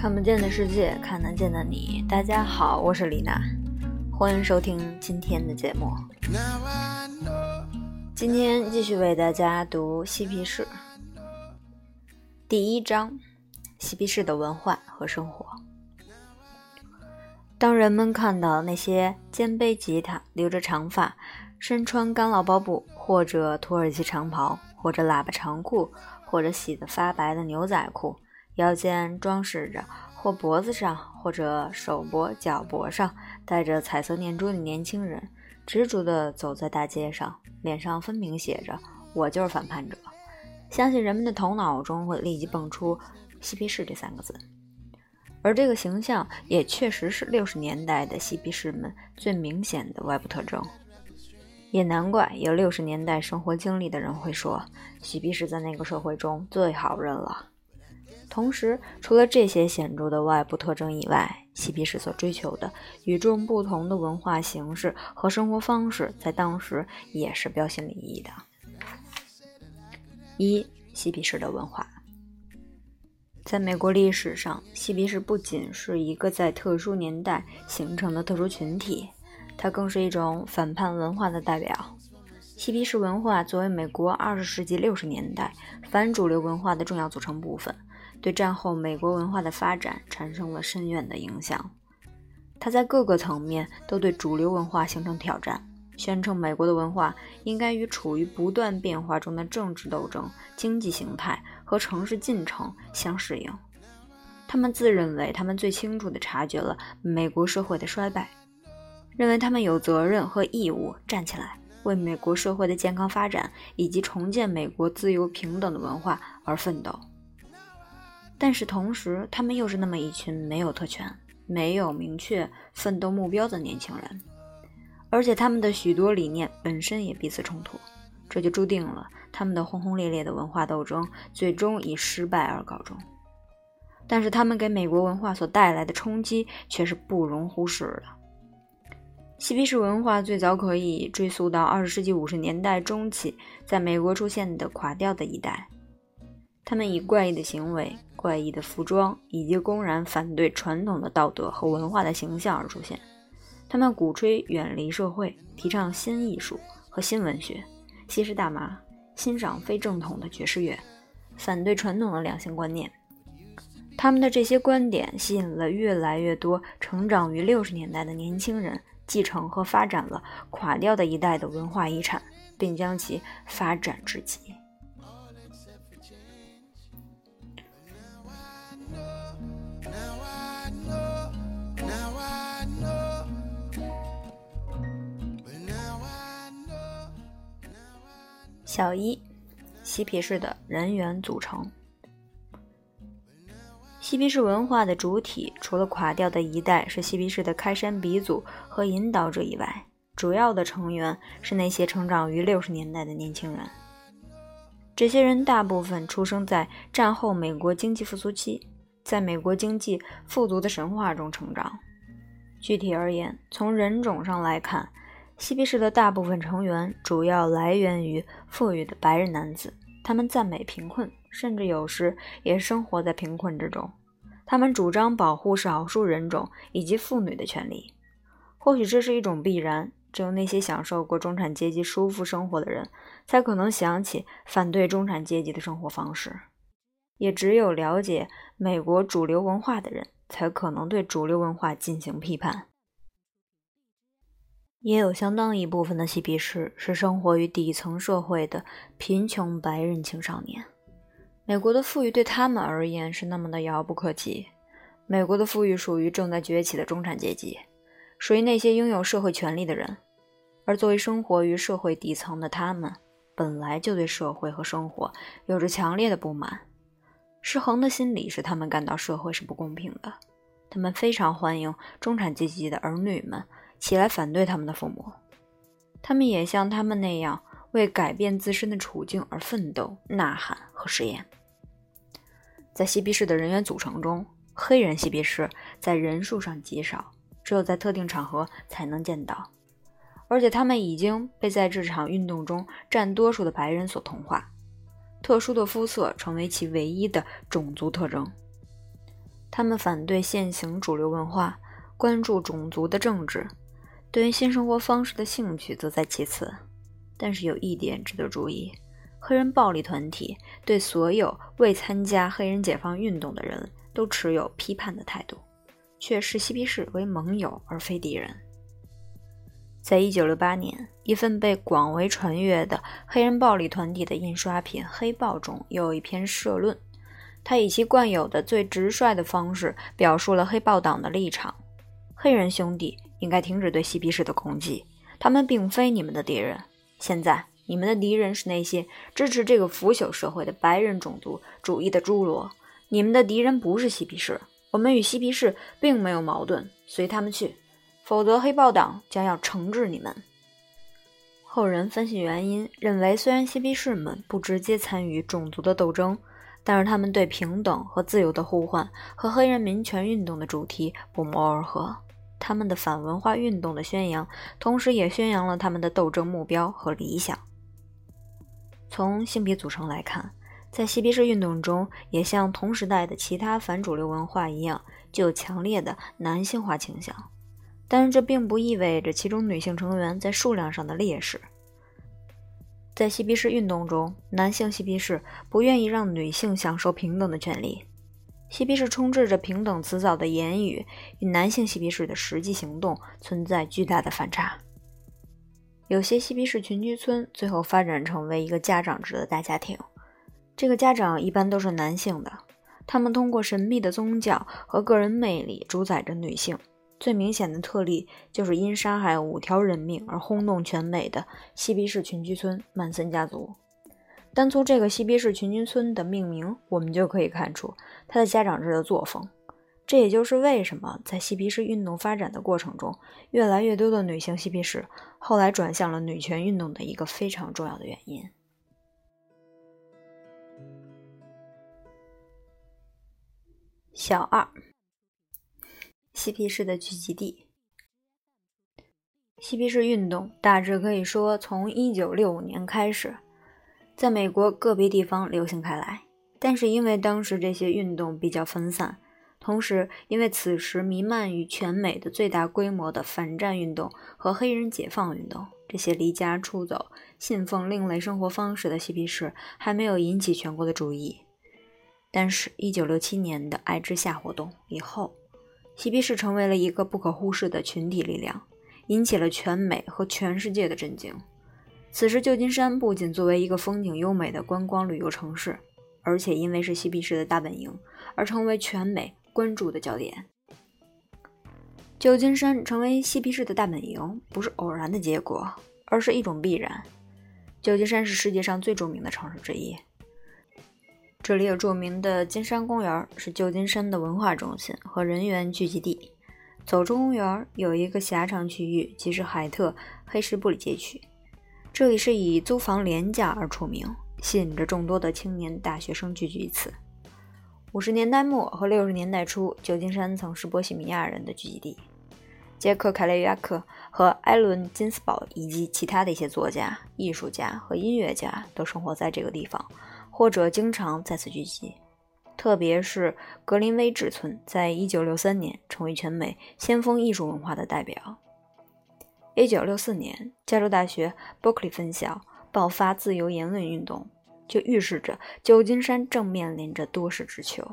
看不见的世界，看得见的你。大家好，我是李娜，欢迎收听今天的节目。今天继续为大家读嬉皮士第一章：嬉皮士的文化和生活。当人们看到那些肩背吉他、留着长发、身穿干酪包布或者土耳其长袍，或者喇叭长裤，或者洗得发白的牛仔裤，腰间装饰着，或脖子上，或者手脖、脚脖上戴着彩色念珠的年轻人，执着地走在大街上，脸上分明写着“我就是反叛者”，相信人们的头脑中会立即蹦出“嬉皮士”这三个字。而这个形象也确实是六十年代的嬉皮士们最明显的外部特征，也难怪有六十年代生活经历的人会说，嬉皮士在那个社会中最好认了。同时，除了这些显著的外部特征以外，嬉皮士所追求的与众不同的文化形式和生活方式，在当时也是标新立异的。一、嬉皮士的文化。在美国历史上，嬉皮士不仅是一个在特殊年代形成的特殊群体，它更是一种反叛文化的代表。嬉皮士文化作为美国二十世纪六十年代反主流文化的重要组成部分，对战后美国文化的发展产生了深远的影响。它在各个层面都对主流文化形成挑战。宣称美国的文化应该与处于不断变化中的政治斗争、经济形态和城市进程相适应。他们自认为他们最清楚地察觉了美国社会的衰败，认为他们有责任和义务站起来，为美国社会的健康发展以及重建美国自由平等的文化而奋斗。但是同时，他们又是那么一群没有特权、没有明确奋斗目标的年轻人。而且他们的许多理念本身也彼此冲突，这就注定了他们的轰轰烈烈的文化斗争最终以失败而告终。但是他们给美国文化所带来的冲击却是不容忽视的。嬉皮士文化最早可以追溯到二十世纪五十年代中期在美国出现的垮掉的一代，他们以怪异的行为、怪异的服装以及公然反对传统的道德和文化的形象而出现。他们鼓吹远离社会，提倡新艺术和新文学，吸食大麻，欣赏非正统的爵士乐，反对传统的两性观念。他们的这些观点吸引了越来越多成长于六十年代的年轻人，继承和发展了垮掉的一代的文化遗产，并将其发展至极。小一，嬉皮士的人员组成。嬉皮士文化的主体，除了垮掉的一代是嬉皮士的开山鼻祖和引导者以外，主要的成员是那些成长于六十年代的年轻人。这些人大部分出生在战后美国经济复苏期，在美国经济富足的神话中成长。具体而言，从人种上来看。嬉皮士的大部分成员主要来源于富裕的白人男子，他们赞美贫困，甚至有时也生活在贫困之中。他们主张保护少数人种以及妇女的权利。或许这是一种必然，只有那些享受过中产阶级舒服生活的人，才可能想起反对中产阶级的生活方式。也只有了解美国主流文化的人，才可能对主流文化进行批判。也有相当一部分的嬉皮士是生活于底层社会的贫穷白人青少年。美国的富裕对他们而言是那么的遥不可及。美国的富裕属于正在崛起的中产阶级，属于那些拥有社会权利的人。而作为生活于社会底层的他们，本来就对社会和生活有着强烈的不满。失衡的心理使他们感到社会是不公平的。他们非常欢迎中产阶级的儿女们。起来反对他们的父母，他们也像他们那样为改变自身的处境而奋斗、呐喊和实验。在嬉皮士的人员组成中，黑人嬉皮士在人数上极少，只有在特定场合才能见到，而且他们已经被在这场运动中占多数的白人所同化，特殊的肤色成为其唯一的种族特征。他们反对现行主流文化，关注种族的政治，对于新生活方式的兴趣则在其次。但是有一点值得注意：黑人暴力团体对所有未参加黑人解放运动的人都持有批判的态度，却视嬉皮士为盟友而非敌人。在一九六八年，一份被广为传阅的黑人暴力团体的印刷品《黑豹》中有一篇社论。他以其惯有的最直率的方式表述了黑豹党的立场：黑人兄弟应该停止对嬉皮士的攻击，他们并非你们的敌人。现在，你们的敌人是那些支持这个腐朽社会的白人种族主义的侏罗。你们的敌人不是嬉皮士，我们与嬉皮士并没有矛盾。随他们去，否则黑豹党将要惩治你们。后人分析原因，认为虽然嬉皮士们不直接参与种族的斗争。但是他们对平等和自由的呼唤和黑人民权运动的主题不谋而合。他们的反文化运动的宣扬，同时也宣扬了他们的斗争目标和理想。从性别组成来看，在嬉皮士运动中，也像同时代的其他反主流文化一样，具有强烈的男性化倾向。但是这并不意味着其中女性成员在数量上的劣势。在嬉皮士运动中，男性嬉皮士不愿意让女性享受平等的权利。嬉皮士充斥着平等辞藻的言语，与男性嬉皮士的实际行动存在巨大的反差。有些嬉皮士群居村最后发展成为一个家长制的大家庭，这个家长一般都是男性的，他们通过神秘的宗教和个人魅力主宰着女性。最明显的特例就是因杀害五条人命而轰动全美的嬉皮士群居村曼森家族。单从这个嬉皮士群居村的命名，我们就可以看出他的家长制的作风。这也就是为什么在嬉皮士运动发展的过程中，越来越多的女性嬉皮士后来转向了女权运动的一个非常重要的原因。小二。嬉皮士的聚集地。嬉皮士运动大致可以说从1965年开始，在美国个别地方流行开来。但是因为当时这些运动比较分散，同时因为此时弥漫于全美的最大规模的反战运动和黑人解放运动，这些离家出走、信奉另类生活方式的嬉皮士还没有引起全国的注意。但是1967年的爱之夏活动以后，嬉皮士成为了一个不可忽视的群体力量，引起了全美和全世界的震惊。此时，旧金山不仅作为一个风景优美的观光旅游城市，而且因为是嬉皮士的大本营，而成为全美关注的焦点。旧金山成为嬉皮士的大本营，不是偶然的结果，而是一种必然。旧金山是世界上最著名的城市之一。这里有著名的金山公园，是旧金山的文化中心和人员聚集地。走出公园，有一个狭长区域，即是海特黑石布里街区。这里是以租房廉价而出名，吸引着众多的青年大学生聚集于此。五十年代末和六十年代初，旧金山曾是波西米亚人的聚集地。杰克·凯雷亚克和艾伦·金斯堡以及其他的一些作家、艺术家和音乐家都生活在这个地方。或者经常在此聚集，特别是格林威治村，在一九六三年成为全美先锋艺术文化的代表。一九六四年，加州大学伯克利分校爆发自由言论运动，就预示着旧金山正面临着多事之秋。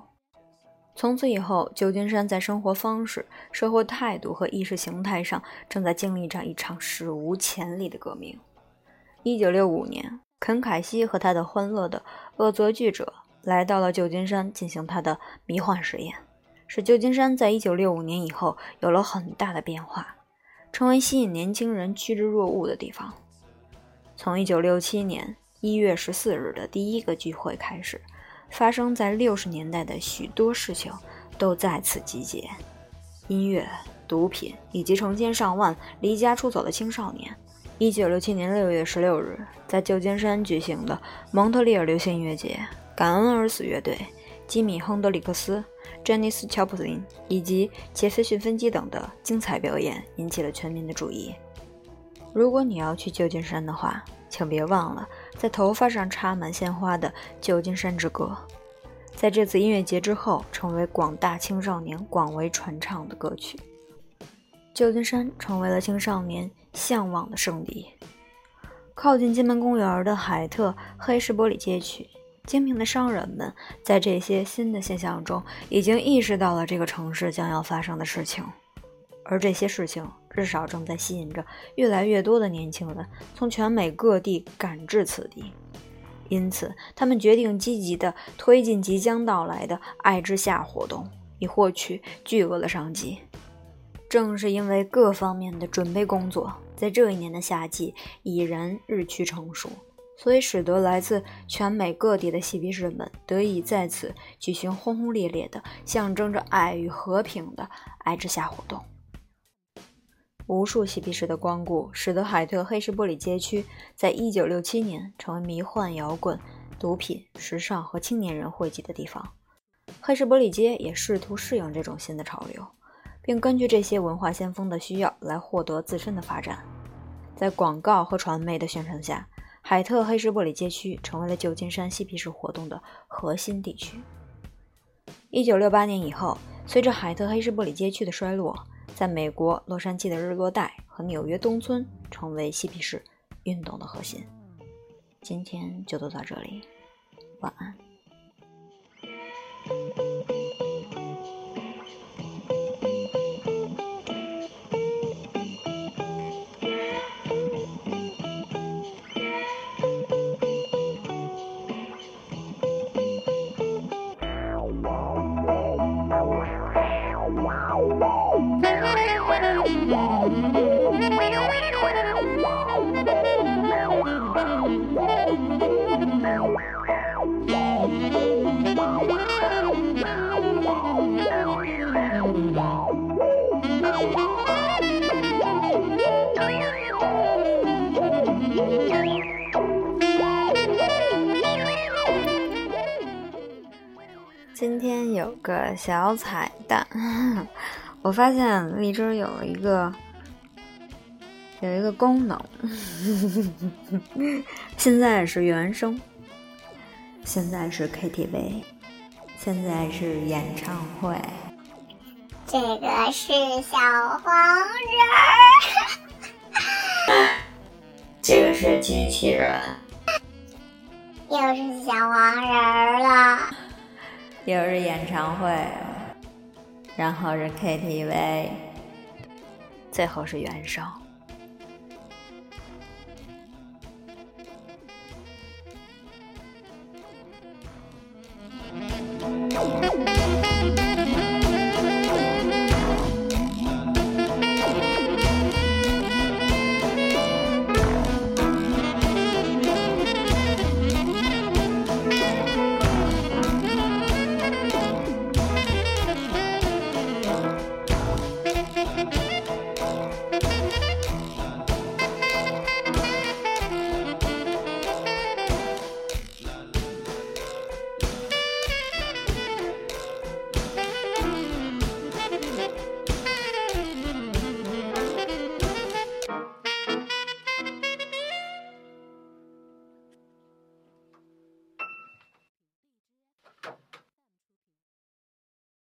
从此以后，旧金山在生活方式、社会态度和意识形态上正在经历着一场史无前例的革命。一九六五年。肯·凯西和他的欢乐的恶作剧者来到了旧金山进行他的迷幻实验，使旧金山在1965年以后有了很大的变化，成为吸引年轻人趋之若鹜的地方。从1967年1月14日的第一个聚会开始，发生在60年代的许多事情都在此集结：音乐、毒品以及成千上万离家出走的青少年。一九六七年六月十六日，在旧金山举行的蒙特利尔流行音乐节，感恩而死乐队、吉米·亨德里克斯、詹妮斯·乔普林以及杰斐逊·芬基等的精彩表演引起了全民的注意。如果你要去旧金山的话，请别忘了在头发上插满鲜花的旧金山之歌。在这次音乐节之后，成为广大青少年广为传唱的歌曲。旧金山成为了青少年向往的圣地。靠近金门公园的海特黑石玻璃街区，精明的商人们在这些新的现象中，已经意识到了这个城市将要发生的事情，而这些事情至少正在吸引着越来越多的年轻人从全美各地赶至此地。因此，他们决定积极地推进即将到来的“爱之夏”活动，以获取巨额的商机。正是因为各方面的准备工作在这一年的夏季已然日趋成熟，所以使得来自全美各地的嬉皮士们得以在此举行轰轰烈烈的、象征着爱与和平的“爱之夏”活动。无数嬉皮士的光顾，使得海特黑石玻璃街区在1967年成为迷幻摇滚、毒品、时尚和青年人汇集的地方。黑石玻璃街也试图适应这种新的潮流，并根据这些文化先锋的需要来获得自身的发展。在广告和传媒的宣传下，海特黑石玻璃街区成为了旧金山嬉皮士活动的核心地区。1968年以后，随着海特黑石玻璃街区的衰落，在美国洛杉矶的日落带和纽约东村成为嬉皮士运动的核心。今天就读到这里，晚安。今天有个小彩蛋，我发现荔枝有一个有一个功能，现在是原声，现在是 KTV，现在是演唱会。这个是小黄人儿，这个是机器人，又是小黄人。儿了，又是演唱会，然后是 KTV，最后是原声。